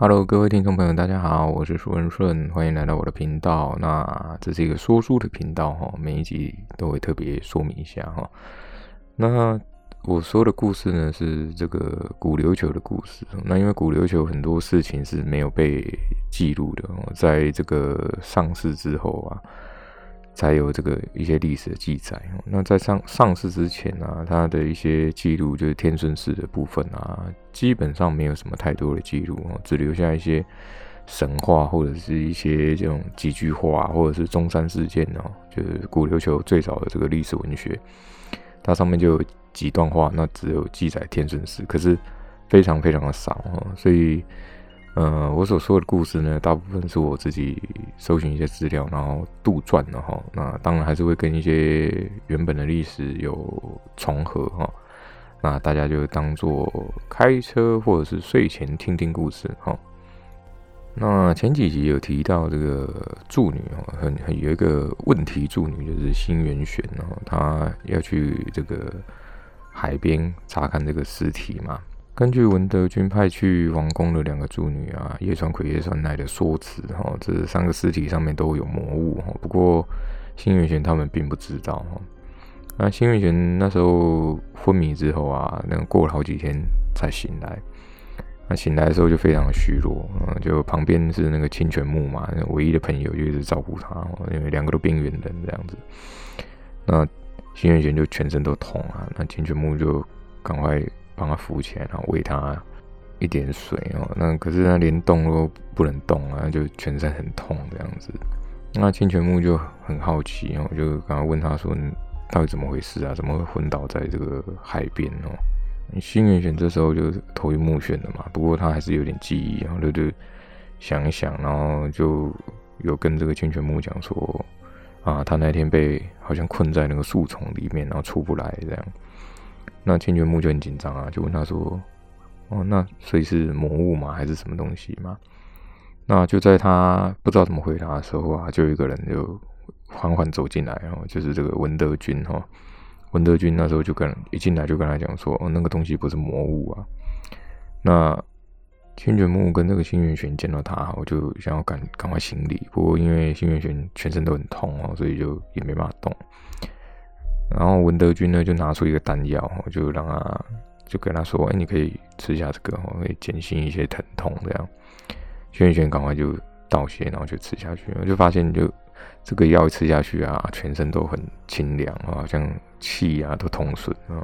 Hello，各位听众朋友，大家好，我是舒文顺，欢迎来到我的频道。那这是一个说书的频道哈，每一集都会特别说明一下哈。那我说的故事呢，是这个古琉球的故事。那因为古琉球很多事情是没有被记录的，在这个上市之后啊。才有这个一些历史的记载。那在上上市之前啊，它的一些记录就是天顺寺的部分啊，基本上没有什么太多的记录，只留下一些神话或者是一些这种几句话，或者是中山事件哦，就是古琉球最早的这个历史文学，它上面就有几段话，那只有记载天顺寺，可是非常非常的少哦，所以。呃，我所说的故事呢，大部分是我自己搜寻一些资料，然后杜撰的哈。那当然还是会跟一些原本的历史有重合哈。那大家就当做开车或者是睡前听听故事哈。那前几集有提到这个助女哦，很很有一个问题助女就是新元玄哦，他要去这个海边查看这个尸体嘛。根据文德军派去王宫的两个助女啊，叶川葵、叶川奈的说辞，哈，这三个尸体上面都有魔物，哈。不过新元玄他们并不知道，哈。那新元玄那时候昏迷之后啊，那过了好几天才醒来。那醒来的时候就非常虚弱，嗯，就旁边是那个清泉木嘛，唯一的朋友就一直照顾他，因为两个都边缘人这样子。那新元玄就全身都痛啊，那清泉木就赶快。帮他扶起来，然后喂他一点水哦。那可是他连动都不能动啊，就全身很痛这样子。那清泉木就很好奇哦，就刚刚问他说：“到底怎么回事啊？怎么会昏倒在这个海边哦？”新元选这时候就头晕目眩的嘛，不过他还是有点记忆，然后就就想一想，然后就有跟这个清泉木讲说：“啊，他那天被好像困在那个树丛里面，然后出不来这样。”那清泉木就很紧张啊，就问他说：“哦，那所以是魔物吗？还是什么东西吗？”那就在他不知道怎么回答的时候啊，就有一个人就缓缓走进来，然后就是这个文德军哈。文德军那时候就跟一进来就跟他讲说：“哦，那个东西不是魔物啊。”那清泉木跟那个新元玄见到他，我就想要赶赶快行礼，不过因为新元玄全身都很痛哦，所以就也没办法动。然后文德军呢，就拿出一个丹药，就让他，就跟他说：“哎，你可以吃下这个，可以减轻一些疼痛。”这样，轩轩赶快就道谢，然后就吃下去。我就发现，就这个药一吃下去啊，全身都很清凉啊，好像气啊都通顺啊。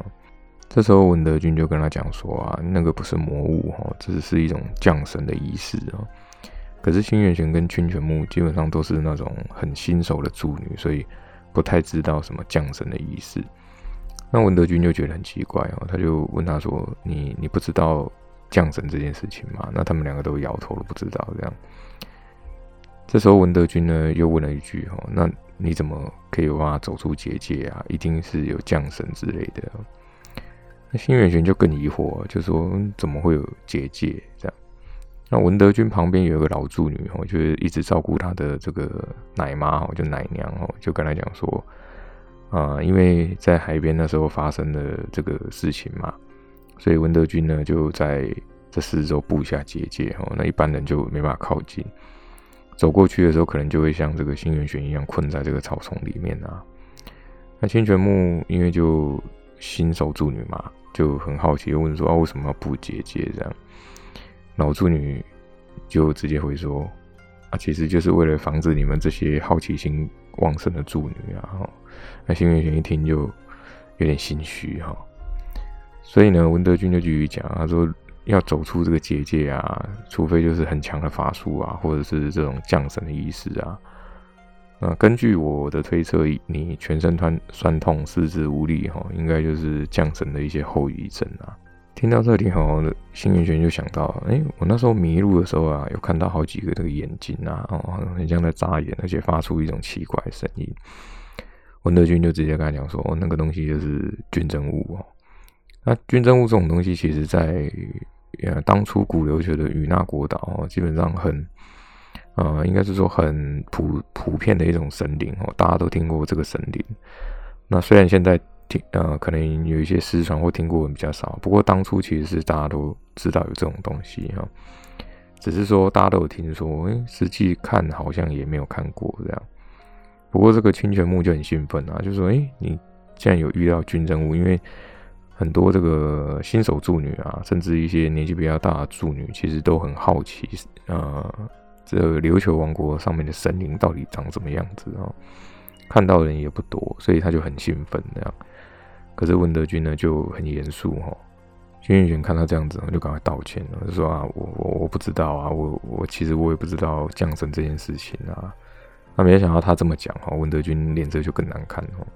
这时候文德军就跟他讲说：“啊，那个不是魔物哈，这只是一种降神的仪式啊。可是新元玄跟清泉木基本上都是那种很新手的助女，所以。”不太知道什么降神的仪式，那文德军就觉得很奇怪哦，他就问他说：“你你不知道降神这件事情吗？”那他们两个都摇头了，不知道这样。这时候文德军呢又问了一句：“哦，那你怎么可以有办法走出结界啊？一定是有降神之类的。”那新元玄就更疑惑，就说：“怎么会有结界这样？”那文德军旁边有一个老助女，哦，就是一直照顾他的这个奶妈，哦，就奶娘，哦，就跟他讲说，啊，因为在海边那时候发生的这个事情嘛，所以文德军呢就在这四周布下结界，哦，那一般人就没办法靠近，走过去的时候，可能就会像这个新元玄一样困在这个草丛里面啊。那清泉木因为就新手助女嘛，就很好奇，问说啊，为什么要布结界这样？老助女就直接回说：“啊，其实就是为了防止你们这些好奇心旺盛的助女啊。”那新元玄一听就有点心虚哈，所以呢，文德军就继续讲，他说：“要走出这个结界啊，除非就是很强的法术啊，或者是这种降神的仪式啊。那根据我的推测，你全身酸酸痛、四肢无力哈，应该就是降神的一些后遗症啊。”听到这里，哈，新元玄就想到，哎，我那时候迷路的时候啊，有看到好几个这个眼睛啊，哦，很像在眨眼，而且发出一种奇怪的声音。文德军就直接跟他讲说，哦，那个东西就是军政物哦。那军政物这种东西，其实在呃当初古琉球的与那国岛哦，基本上很，呃，应该是说很普普遍的一种神灵哦，大家都听过这个神灵。那虽然现在。听呃，可能有一些失传或听过的人比较少，不过当初其实是大家都知道有这种东西哈。只是说大家都有听说，哎，实际看好像也没有看过这样。不过这个清泉木就很兴奋啊，就说，哎，你既然有遇到军政务，因为很多这个新手助女啊，甚至一些年纪比较大的助女，其实都很好奇，呃，这个琉球王国上面的神灵到底长什么样子啊？看到的人也不多，所以他就很兴奋这样。可是文德军呢就很严肃哈，君玉璇看他这样子，就赶快道歉了，就说啊，我我我不知道啊，我我其实我也不知道降神这件事情啊。那没想到他这么讲哈，文德军脸色就更难看哈。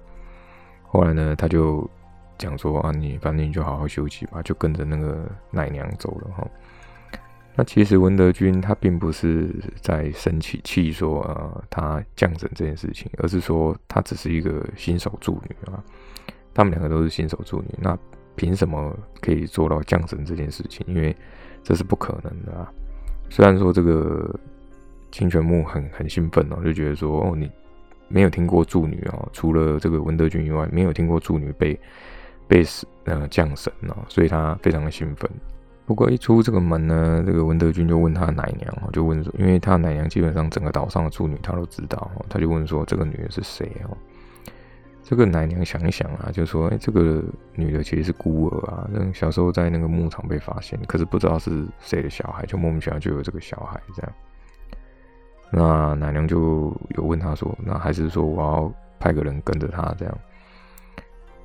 后来呢，他就讲说啊，你反正你就好好休息吧，就跟着那个奶娘走了哈。那其实文德军他并不是在生气气说呃他降神这件事情，而是说他只是一个新手助女啊。他们两个都是新手助女，那凭什么可以做到降神这件事情？因为这是不可能的啊。虽然说这个清泉木很很兴奋哦，就觉得说哦，你没有听过助女哦，除了这个文德君以外，没有听过助女被被呃降神哦，所以他非常的兴奋。不过一出这个门呢，这个文德君就问他奶娘哦，就问说，因为他奶娘基本上整个岛上的助女他都知道哦，他就问说这个女人是谁哦？这个奶娘想一想啊，就说：“哎，这个女的其实是孤儿啊，那小时候在那个牧场被发现，可是不知道是谁的小孩，就莫名其妙就有这个小孩这样。”那奶娘就有问他说：“那还是说我要派个人跟着他这样？”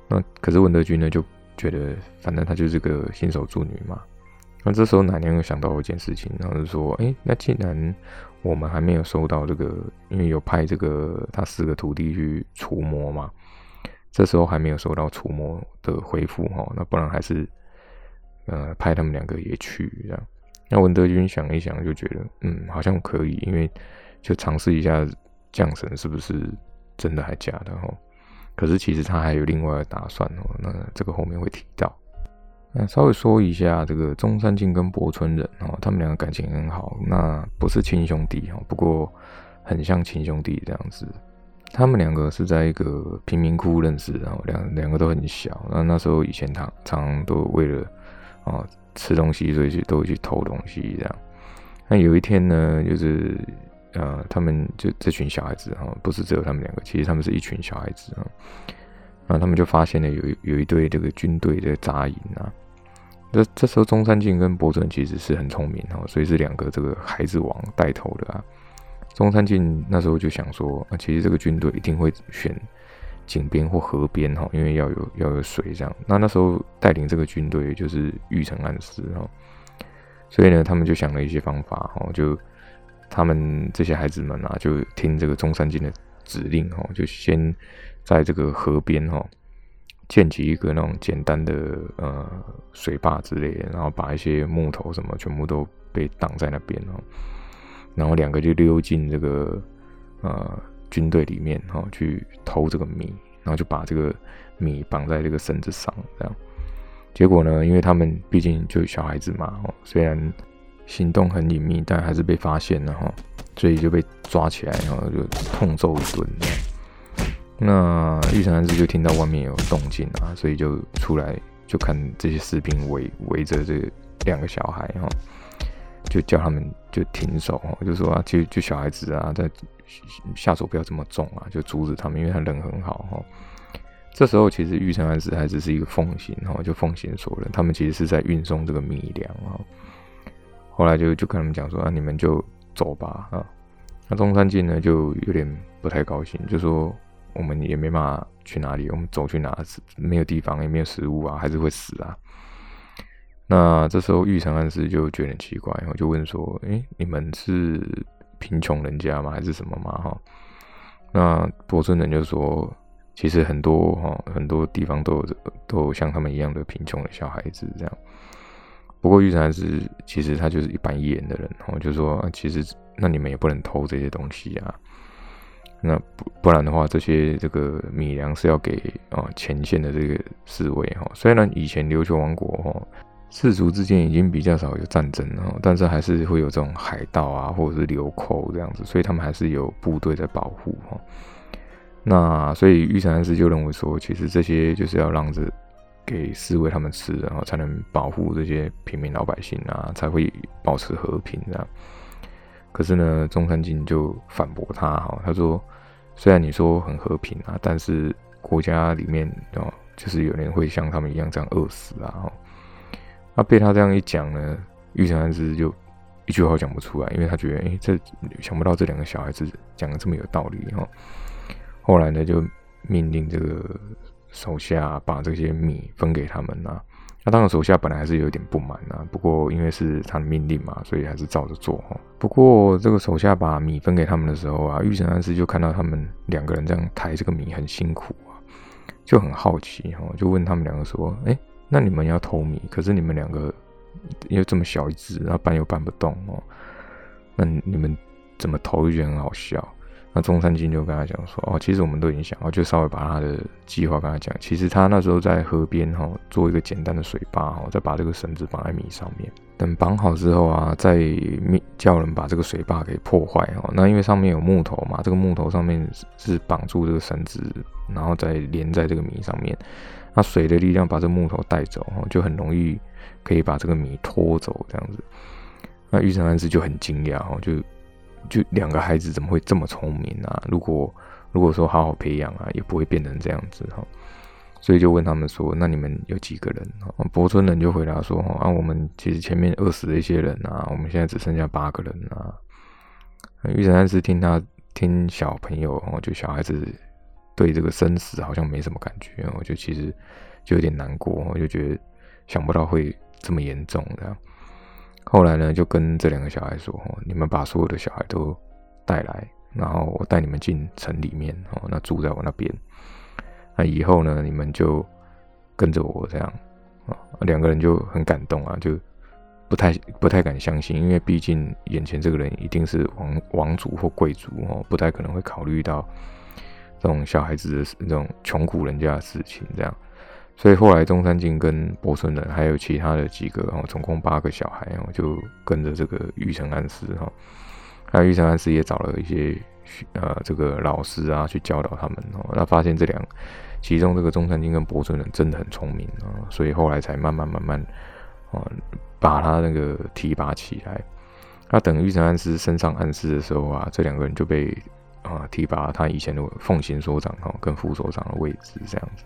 那可是文德军呢就觉得，反正他就是个新手助女嘛。那这时候奶娘又想到一件事情，然后就说：“哎，那既然我们还没有收到这个，因为有派这个他四个徒弟去除魔嘛。”这时候还没有收到除魔的回复哈，那不然还是呃派他们两个也去这样。那文德军想一想就觉得，嗯，好像可以，因为就尝试一下降神是不是真的还假的哈。可是其实他还有另外的打算哦，那这个后面会提到。那稍微说一下这个中山靖跟博村人哦，他们两个感情很好，那不是亲兄弟哈，不过很像亲兄弟这样子。他们两个是在一个贫民窟认识，然后两两个都很小。那那时候以前常常都为了啊吃东西，所以去都会去偷东西这样。那有一天呢，就是呃，他们就这群小孩子哈，不是只有他们两个，其实他们是一群小孩子啊。那他们就发现了有有一队这个军队在扎营啊。这这时候中山靖跟博准其实是很聪明哈，所以是两个这个孩子王带头的啊。中山靖那时候就想说，啊，其实这个军队一定会选井边或河边哈，因为要有要有水这样。那那时候带领这个军队就是玉成安师哈，所以呢，他们就想了一些方法哈，就他们这些孩子们啊，就听这个中山靖的指令哈，就先在这个河边哈建起一个那种简单的呃水坝之类的，然后把一些木头什么全部都被挡在那边哦。然后两个就溜进这个呃军队里面哈，去偷这个米，然后就把这个米绑在这个绳子上，这样。结果呢，因为他们毕竟就小孩子嘛，虽然行动很隐秘，但还是被发现了哈，所以就被抓起来，然后就痛揍一顿。那玉成安师就听到外面有动静啊，所以就出来就看这些士兵围围着这两个小孩哈。就叫他们就停手，就说啊，就就小孩子啊，在下手不要这么重啊，就阻止他们，因为他人很好哈。这时候其实玉成安师还只是一个奉行哈，就奉行所人，他们其实是在运送这个米粮啊。后来就就跟他们讲说啊，你们就走吧啊。那中山靖呢就有点不太高兴，就说我们也没办法去哪里，我们走去哪没有地方，也没有食物啊，还是会死啊。那这时候玉成安师就觉得很奇怪，我就问说：“哎，你们是贫穷人家吗？还是什么吗？”哈，那博村人就说：“其实很多哈，很多地方都有都有像他们一样的贫穷的小孩子这样。不过玉成安师其实他就是一板一眼的人，我就说：其实那你们也不能偷这些东西啊。那不不然的话，这些这个米粮是要给啊前线的这个侍卫哈。虽然以前琉球王国哈。”氏族之间已经比较少有战争了，但是还是会有这种海盗啊，或者是流寇这样子，所以他们还是有部队在保护哈。那所以玉成安师就认为说，其实这些就是要让这给侍卫他们吃，然后才能保护这些平民老百姓啊，才会保持和平这样。可是呢，中山靖就反驳他哈，他说虽然你说很和平啊，但是国家里面哦，就是有人会像他们一样这样饿死啊。那被他这样一讲呢，玉成安师就一句话讲不出来，因为他觉得哎，这想不到这两个小孩子讲的这么有道理哈。后来呢，就命令这个。手下把这些米分给他们啊，那当然手下本来还是有点不满啊，不过因为是他的命令嘛，所以还是照着做哈。不过这个手下把米分给他们的时候啊，玉神安师就看到他们两个人这样抬这个米很辛苦啊，就很好奇哈，就问他们两个说：“哎，那你们要偷米，可是你们两个又这么小一只，然后搬又搬不动哦，那你们怎么投？就觉得很好笑。”那中山靖就跟他讲说：“哦，其实我们都已经想，哦，就稍微把他的计划跟他讲。其实他那时候在河边哈，做一个简单的水坝哈，再把这个绳子绑在米上面。等绑好之后啊，再叫人把这个水坝给破坏哈。那因为上面有木头嘛，这个木头上面是绑住这个绳子，然后再连在这个米上面。那水的力量把这木头带走哈，就很容易可以把这个米拖走这样子。那玉成安师就很惊讶哈，就。”就两个孩子怎么会这么聪明啊？如果如果说好好培养啊，也不会变成这样子哈。所以就问他们说：“那你们有几个人？”伯村人就回答说：“啊，我们其实前面饿死了一些人啊，我们现在只剩下八个人啊。”玉成安师听他听小朋友哦，就小孩子对这个生死好像没什么感觉，我就其实就有点难过，我就觉得想不到会这么严重的。后来呢，就跟这两个小孩说：“，你们把所有的小孩都带来，然后我带你们进城里面哦，那住在我那边。那以后呢，你们就跟着我这样啊。”两个人就很感动啊，就不太不太敢相信，因为毕竟眼前这个人一定是王王族或贵族哦，不太可能会考虑到这种小孩子的这种穷苦人家的事情这样。所以后来中山靖跟伯村人还有其他的几个哦，总共八个小孩哦，就跟着这个玉成安师哈，还有玉成安师也找了一些呃这个老师啊去教导他们哦，那发现这两其中这个中山靖跟伯村人真的很聪明啊，所以后来才慢慢慢慢啊把他那个提拔起来。那等玉成安师升上安师的时候啊，这两个人就被啊提拔他以前的奉行所长哈跟副所长的位置这样子。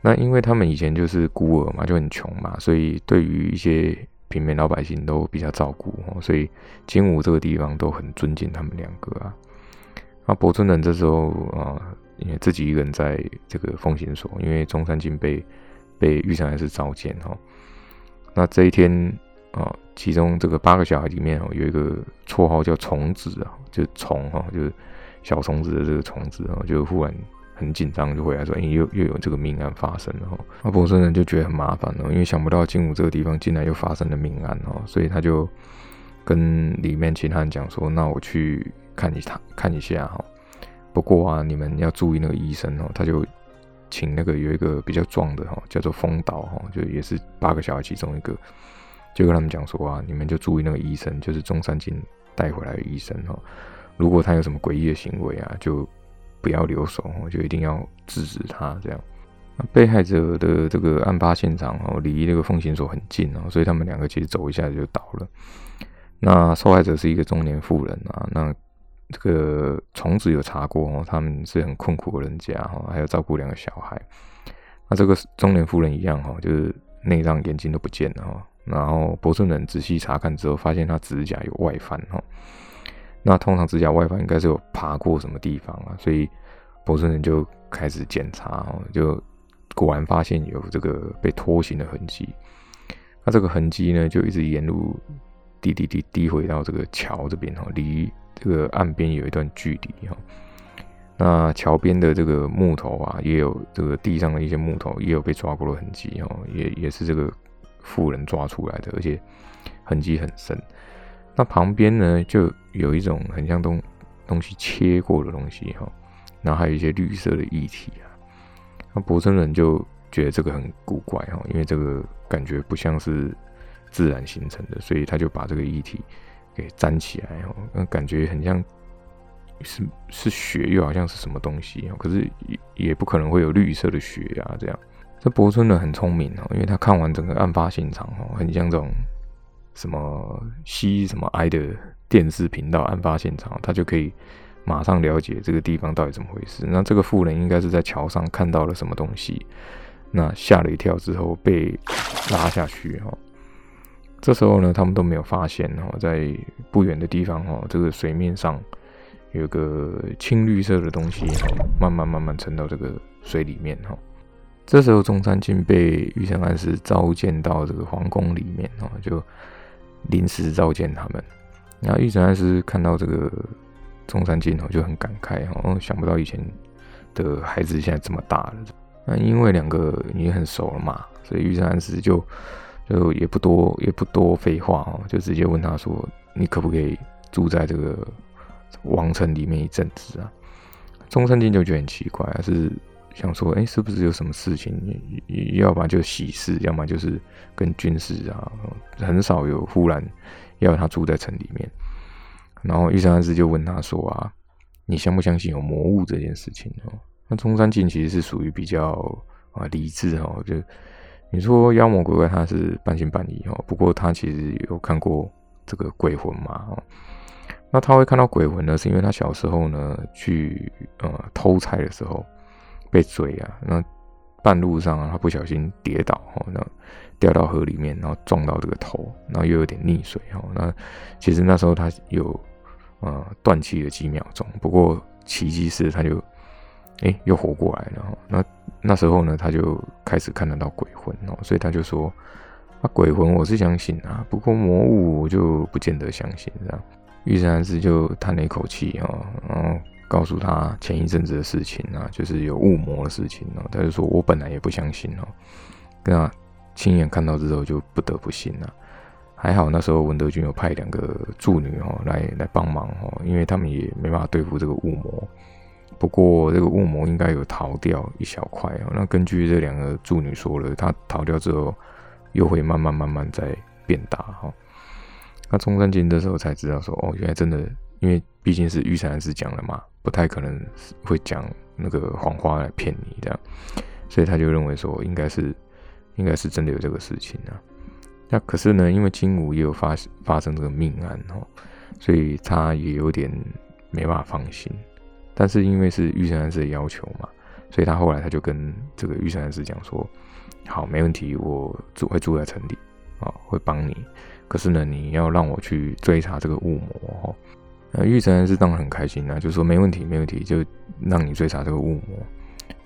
那因为他们以前就是孤儿嘛，就很穷嘛，所以对于一些平民老百姓都比较照顾哦，所以金武这个地方都很尊敬他们两个啊。那伯村人这时候啊，因为自己一个人在这个奉行所，因为中山靖被被玉成还是召见哈。那这一天啊，其中这个八个小孩里面哦，有一个绰号叫虫子啊，就虫哈，就是小虫子的这个虫子啊，就忽然。很紧张，就回来说：“哎，又又有这个命案发生了。”哈，那伯村人就觉得很麻烦了，因为想不到金武这个地方竟然又发生了命案哦，所以他就跟里面其他人讲说：“那我去看一他看一下哈。不过啊，你们要注意那个医生哦。”他就请那个有一个比较壮的哈，叫做风岛哈，就也是八个小孩其中一个，就跟他们讲说啊：“你们就注意那个医生，就是中山靖带回来的医生哈。如果他有什么诡异的行为啊，就。”不要留守哦，就一定要制止他。这样，那被害者的这个案发现场哦，离那个奉行所很近哦，所以他们两个其实走一下就倒了。那受害者是一个中年妇人啊，那这个虫子有查过哦，他们是很困苦的人家哈，还要照顾两个小孩。那这个中年妇人一样哈，就是内脏、眼睛都不见了哈。然后博士人仔细查看之后，发现他指甲有外翻哈。那通常指甲外翻应该是有爬过什么地方啊，所以博士人就开始检查哦，就果然发现有这个被拖行的痕迹。那这个痕迹呢，就一直沿路滴滴滴滴回到这个桥这边哈，离这个岸边有一段距离哈。那桥边的这个木头啊，也有这个地上的一些木头也有被抓过的痕迹哈，也也是这个妇人抓出来的，而且痕迹很深。那旁边呢，就有一种很像东东西切过的东西哈，然后还有一些绿色的液体啊。那博森人就觉得这个很古怪哈，因为这个感觉不像是自然形成的，所以他就把这个液体给粘起来哈，那感觉很像是是血，又好像是什么东西可是也也不可能会有绿色的血啊这样。这博村呢很聪明哦，因为他看完整个案发现场哦，很像这种什么西什么 I 的电视频道案发现场，他就可以马上了解这个地方到底怎么回事。那这个妇人应该是在桥上看到了什么东西，那吓了一跳之后被拉下去哈。这时候呢，他们都没有发现哈，在不远的地方哈，这个水面上有个青绿色的东西哈，慢慢慢慢沉到这个水里面哈。这时候中山靖被玉成安师召见到这个皇宫里面哦，就临时召见他们。然后玉成安师看到这个中山靖哦，就很感慨哦，想不到以前的孩子现在这么大了。那因为两个已经很熟了嘛，所以玉成安师就。就也不多也不多废话哦，就直接问他说：“你可不可以住在这个王城里面一阵子啊？”中山靖就觉得很奇怪，是想说：“哎，是不是有什么事情？要不然就喜事，要么就是跟军事啊，很少有忽然要他住在城里面。”然后玉山安师就问他说：“啊，你相不相信有魔物这件事情？”哦，那中山靖其实是属于比较啊理智哦，就。你说妖魔鬼怪他是半信半疑哦，不过他其实有看过这个鬼魂嘛哦，那他会看到鬼魂呢，是因为他小时候呢去呃偷菜的时候被追啊，那半路上啊他不小心跌倒哦，那掉到河里面，然后撞到这个头，然后又有点溺水哦，那其实那时候他有呃断气了几秒钟，不过奇迹是他就。哎，又活过来了。那那时候呢，他就开始看得到鬼魂哦，所以他就说：“啊，鬼魂我是相信啊，不过魔物我就不见得相信。”这样，玉山师就叹了一口气哦，然后告诉他前一阵子的事情啊，就是有雾魔的事情哦。他就说：“我本来也不相信哦，那亲眼看到之后就不得不信了。还好那时候文德军有派两个助女哦来来帮忙哦，因为他们也没办法对付这个雾魔。”不过这个雾魔应该有逃掉一小块哦。那根据这两个助女说了，他逃掉之后又会慢慢慢慢在变大哈。那中山靖这时候才知道说，哦，原来真的，因为毕竟是玉山师讲了嘛，不太可能会讲那个谎话来骗你这样，所以他就认为说，应该是应该是真的有这个事情啊。那可是呢，因为金武也有发发生这个命案哦，所以他也有点没办法放心。但是因为是玉山师的要求嘛，所以他后来他就跟这个玉山师讲说：“好，没问题，我住会住在城里啊，会帮你。可是呢，你要让我去追查这个雾魔哦。”那玉山师当然很开心啊，就说：“没问题，没问题，就让你追查这个雾魔。”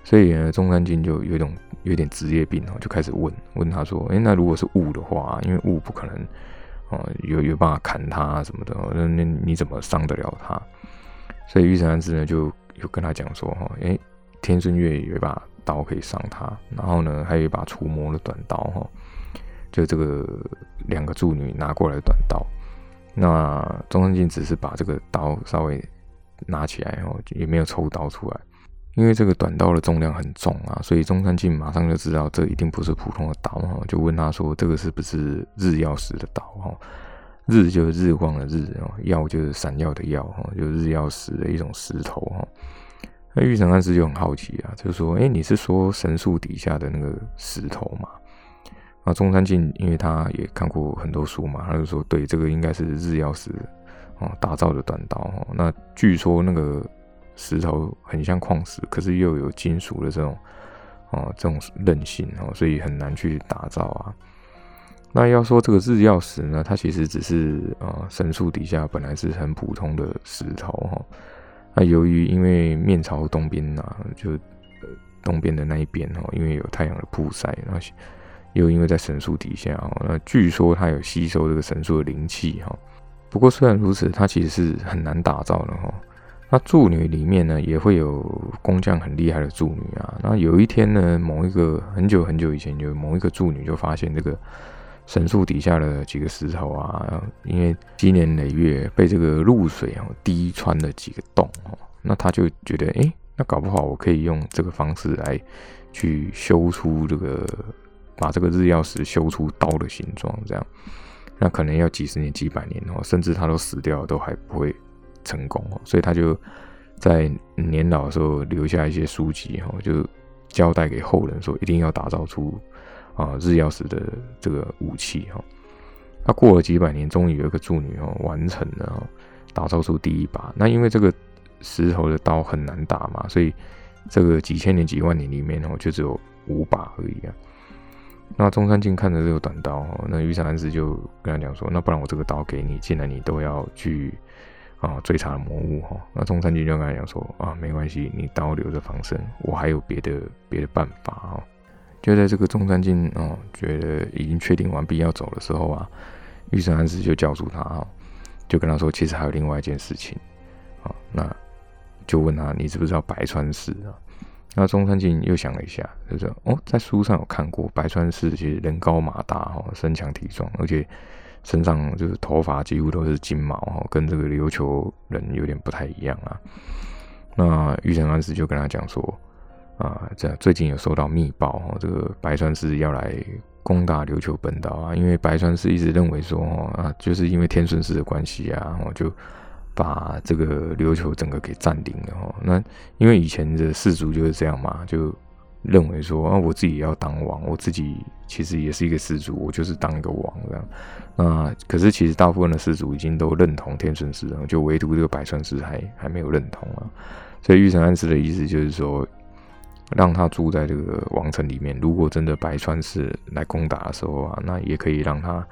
所以呢，中山靖就有种有点职业病哦，就开始问问他说：“哎，那如果是雾的话，因为雾不可能啊，有有办法砍他什么的，那那你怎么伤得了他？”所以玉成安师呢，就有跟他讲说，哈，诶，天顺月有一把刀可以伤他，然后呢，还有一把除魔的短刀，哈，就这个两个助女拿过来的短刀。那中山靖只是把这个刀稍微拿起来，哦，也没有抽刀出来，因为这个短刀的重量很重啊，所以中山靖马上就知道这一定不是普通的刀，哈，就问他说，这个是不是日曜石的刀，哈？日就是日光的日哦，耀就是闪耀的耀哈，就是日曜石的一种石头哈。那玉成安师就很好奇啊，就说：“哎，你是说神树底下的那个石头吗？”啊，中山靖因为他也看过很多书嘛，他就说：“对，这个应该是日曜石哦打造的短刀哈。那据说那个石头很像矿石，可是又有金属的这种哦这种韧性哦，所以很难去打造啊。”那要说这个日曜石呢，它其实只是呃神树底下本来是很普通的石头哈。那由于因为面朝东边呐，就东边的那一边哈，因为有太阳的曝晒，然后又因为在神树底下哦，那据说它有吸收这个神树的灵气哈。不过虽然如此，它其实是很难打造的哈。那助女里面呢，也会有工匠很厉害的助女啊。那有一天呢，某一个很久很久以前，有某一个助女就发现这个。神树底下的几个石头啊，因为积年累月被这个露水哦滴穿了几个洞哦，那他就觉得，哎，那搞不好我可以用这个方式来去修出这个，把这个日曜石修出刀的形状，这样，那可能要几十年、几百年哦，甚至他都死掉都还不会成功哦，所以他就在年老的时候留下一些书籍哈，就交代给后人说，一定要打造出啊日曜石的这个武器哈。他过了几百年，终于有一个助女哦完成了，打造出第一把。那因为这个石头的刀很难打嘛，所以这个几千年、几万年里面哦，就只有五把而已啊。那中山靖看着这个短刀，那玉山安师就跟他讲说：“那不然我这个刀给你，既然你都要去啊追查魔物哈。”那中山靖就跟他讲说：“啊，没关系，你刀留着防身，我还有别的别的办法啊。”就在这个中山靖哦觉得已经确定完毕要走的时候啊，玉山安师就叫住他哈，就跟他说：“其实还有另外一件事情啊。”那就问他：“你知不知道白川氏啊？”那中山靖又想了一下，就说：“哦，在书上有看过，白川氏其实人高马大哈，身强体壮，而且身上就是头发几乎都是金毛哈，跟这个琉球人有点不太一样啊。”那玉成安师就跟他讲说：“啊，这最近有收到密报哈，这个白川氏要来攻打琉球本岛啊，因为白川氏一直认为说啊，就是因为天顺氏的关系啊，然后就。”把这个琉球整个给占领了哈，那因为以前的氏族就是这样嘛，就认为说啊，我自己要当王，我自己其实也是一个氏族，我就是当一个王这样。那可是其实大部分的氏族已经都认同天顺氏，就唯独这个百川氏还还没有认同啊。所以玉成安师的意思就是说，让他住在这个王城里面，如果真的百川氏来攻打的时候啊，那也可以让他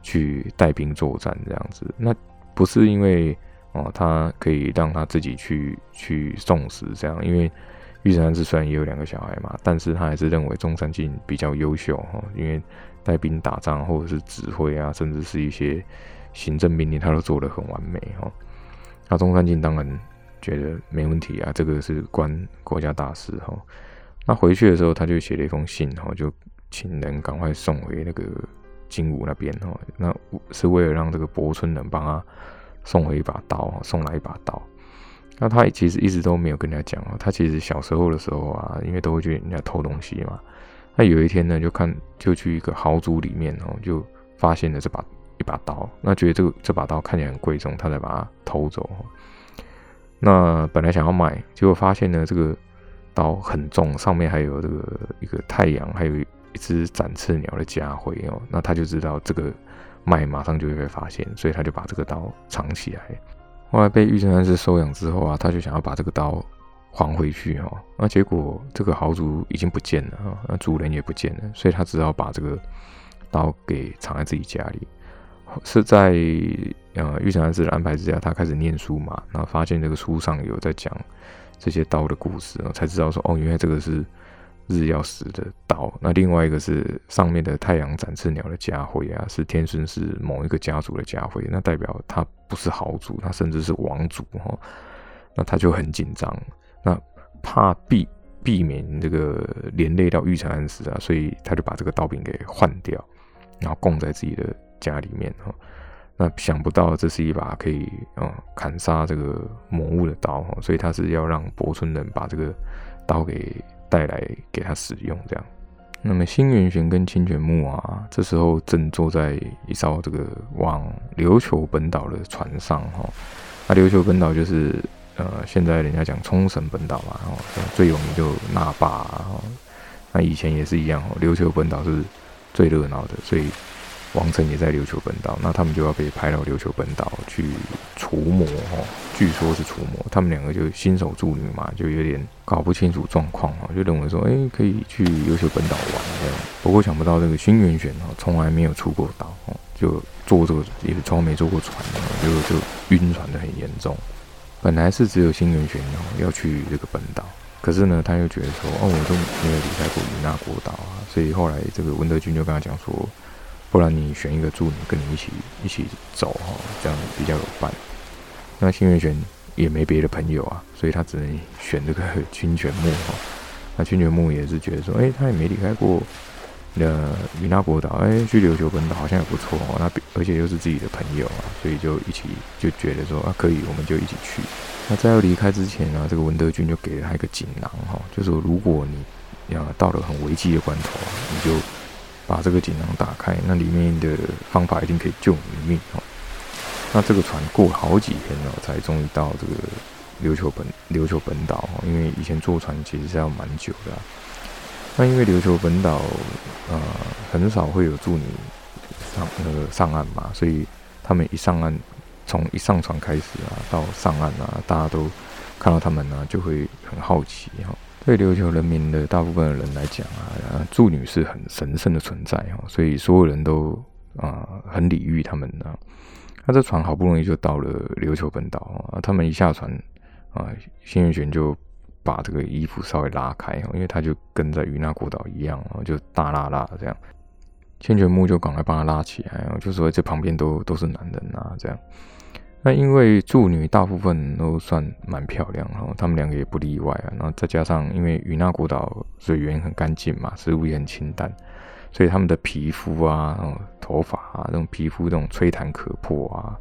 去带兵作战这样子。那不是因为。哦，他可以让他自己去去送死，这样，因为玉山安虽然也有两个小孩嘛，但是他还是认为中山靖比较优秀哈，因为带兵打仗或者是指挥啊，甚至是一些行政命令，他都做得很完美哈。那中山靖当然觉得没问题啊，这个是关国家大事哈。那回去的时候，他就写了一封信哈，就请人赶快送回那个金武那边哈，那是为了让这个博村人帮他。送回一把刀，送来一把刀。那他其实一直都没有跟人家讲。他其实小时候的时候啊，因为都会去人家偷东西嘛。那有一天呢，就看就去一个豪族里面哦，就发现了这把一把刀。那觉得这个这把刀看起来很贵重，他才把它偷走。那本来想要买，结果发现呢，这个刀很重，上面还有这个一个太阳，还有一只展翅鸟的家徽哦。那他就知道这个。卖马上就会被发现，所以他就把这个刀藏起来。后来被玉成安师收养之后啊，他就想要把这个刀还回去哈。那结果这个豪族已经不见了啊，那主人也不见了，所以他只好把这个刀给藏在自己家里。是在呃玉成安师的安排之下，他开始念书嘛，然后发现这个书上有在讲这些刀的故事，才知道说哦，原来这个是。日曜石的刀，那另外一个是上面的太阳展翅鸟的家徽啊，是天孙氏某一个家族的家徽，那代表他不是豪族，他甚至是王族哈，那他就很紧张，那怕避避免这个连累到玉成安石啊，所以他就把这个刀柄给换掉，然后供在自己的家里面哈，那想不到这是一把可以嗯砍杀这个魔物的刀哈，所以他是要让博村人把这个刀给。带来给他使用，这样。那么新元玄跟清泉木啊，这时候正坐在一艘这个往琉球本岛的船上哈。那琉球本岛就是呃，现在人家讲冲绳本岛嘛，哦，最有名就那霸啊。那以前也是一样哦，琉球本岛是最热闹的，所以。王城也在琉球本岛，那他们就要被派到琉球本岛去除魔哦，据说是除魔。他们两个就新手助女嘛，就有点搞不清楚状况哦，就认为说，哎，可以去琉球本岛玩这样。不过想不到这个新元玄哦，从来没有出过岛哦，就坐这个也从来没坐过船哦，就就晕船的很严重。本来是只有新元玄哦要去这个本岛，可是呢，他又觉得说，哦，我都没有离开过云那国岛啊，所以后来这个文德军就跟他讲说。不然你选一个助理跟你一起一起走哈，这样比较有伴。那新元玄也没别的朋友啊，所以他只能选这个清泉木哈。那清泉木也是觉得说，哎，他也没离开过那米纳国岛，哎，去琉球本岛好像也不错哦。那而且又是自己的朋友啊，所以就一起就觉得说啊，可以，我们就一起去。那在要离开之前呢，这个文德军就给了他一个锦囊哈，就说如果你要到了很危机的关头，你就。把这个锦囊打开，那里面的方法一定可以救你一命哦。那这个船过好几天哦，才终于到这个琉球本琉球本岛哦。因为以前坐船其实是要蛮久的，那因为琉球本岛呃很少会有助你上那个上岸嘛，所以他们一上岸，从一上船开始啊，到上岸啊，大家都看到他们呢，就会很好奇哈。对琉球人民的大部分的人来讲啊，祝女是很神圣的存在哈，所以所有人都啊很礼遇他们啊。那这船好不容易就到了琉球本岛啊，他们一下船啊，新月玄就把这个衣服稍微拉开因为他就跟在与那国岛一样啊，就大拉拉这样。千泉木就赶快帮他拉起来就说这旁边都都是男人啊这样。那因为助女大部分都算蛮漂亮，然后他们两个也不例外啊。然后再加上因为与那古岛水源很干净嘛，食物也很清淡，所以他们的皮肤啊、头发啊，这种皮肤这种吹弹可破啊，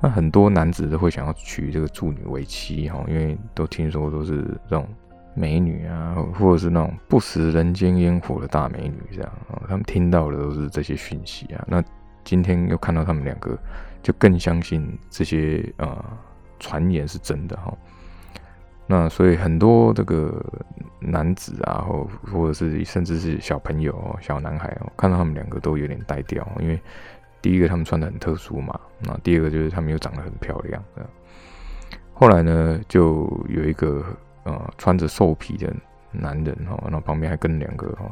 那很多男子都会想要娶这个助女为妻哈，因为都听说都是这种美女啊，或者是那种不食人间烟火的大美女这样。他们听到的都是这些讯息啊。那今天又看到他们两个。就更相信这些呃传言是真的哈，那所以很多这个男子啊，或或者是甚至是小朋友、小男孩哦，看到他们两个都有点呆掉，因为第一个他们穿的很特殊嘛，那第二个就是他们又长得很漂亮。后来呢，就有一个呃穿着兽皮的男人哈，那旁边还跟两个哈，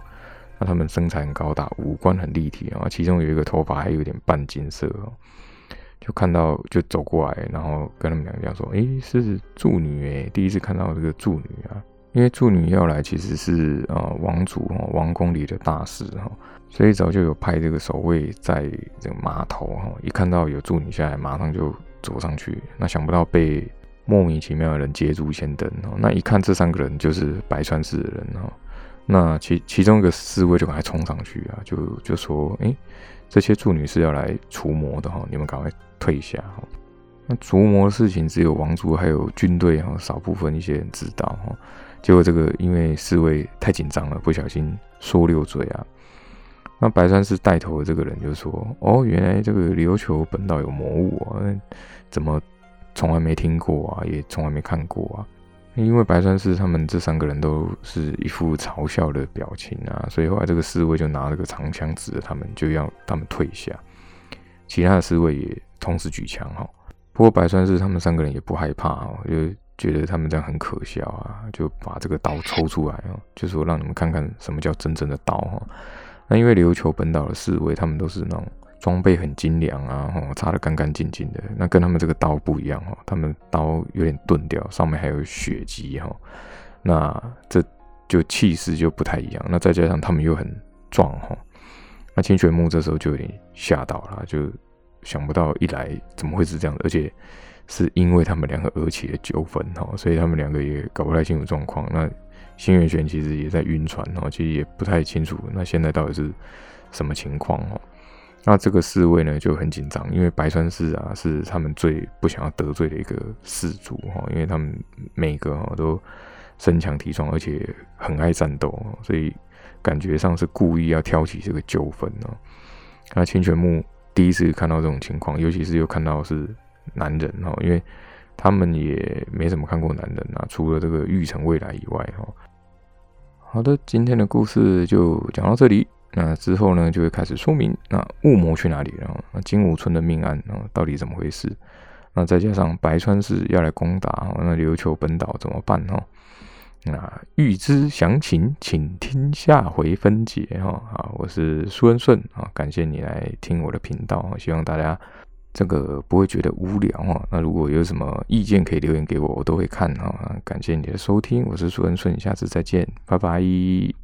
那他们身材很高大，五官很立体啊，其中有一个头发还有点半金色哦。就看到就走过来，然后跟他们两个讲说：“诶，是助女诶，第一次看到这个助女啊。因为助女要来其实是呃王族哈王宫里的大事哈，所以早就有派这个守卫在这个码头哈，一看到有助女下来，马上就走上去。那想不到被莫名其妙的人捷足先登哦。那一看这三个人就是白川氏的人哈，那其其中一个侍卫就赶快冲上去啊，就就说：诶，这些助女是要来除魔的哈，你们赶快。”退下哈，那逐魔的事情只有王族还有军队哈少部分一些人知道哈。结果这个因为侍卫太紧张了，不小心说溜嘴啊。那白川氏带头的这个人就说：“哦，原来这个琉球本岛有魔物啊，怎么从来没听过啊，也从来没看过啊。”因为白川氏他们这三个人都是一副嘲笑的表情啊，所以后来这个侍卫就拿了个长枪指着他们，就要他们退下。其他的侍卫也。同时举枪哈，不过白川是他们三个人也不害怕哈，就觉得他们这样很可笑啊，就把这个刀抽出来哦，就说让你们看看什么叫真正的刀哈。那因为琉球本岛的侍卫他们都是那种装备很精良啊，哈，擦得干干净净的，那跟他们这个刀不一样哈，他们刀有点钝掉，上面还有血迹哈，那这就气势就不太一样。那再加上他们又很壮哈，那清泉木这时候就有点吓到了，就。想不到一来怎么会是这样的，而且是因为他们两个而起的纠纷哈，所以他们两个也搞不太清楚状况。那新元玄其实也在晕船哈，其实也不太清楚那现在到底是什么情况哈。那这个侍卫呢就很紧张，因为白川氏啊是他们最不想要得罪的一个氏族哈，因为他们每个哈都身强体壮，而且很爱战斗，所以感觉上是故意要挑起这个纠纷呢。那清泉木。第一次看到这种情况，尤其是又看到是男人哈，因为他们也没怎么看过男人啊，除了这个玉成未来以外哈。好的，今天的故事就讲到这里，那之后呢就会开始说明那雾魔去哪里了，那金武村的命案啊到底怎么回事？那再加上白川氏要来攻打，那琉球本岛怎么办哈？那预知详情，请听下回分解哈。好，我是苏恩顺啊，感谢你来听我的频道，希望大家这个不会觉得无聊哈。那如果有什么意见可以留言给我，我都会看哈。感谢你的收听，我是苏恩顺，下次再见，拜拜。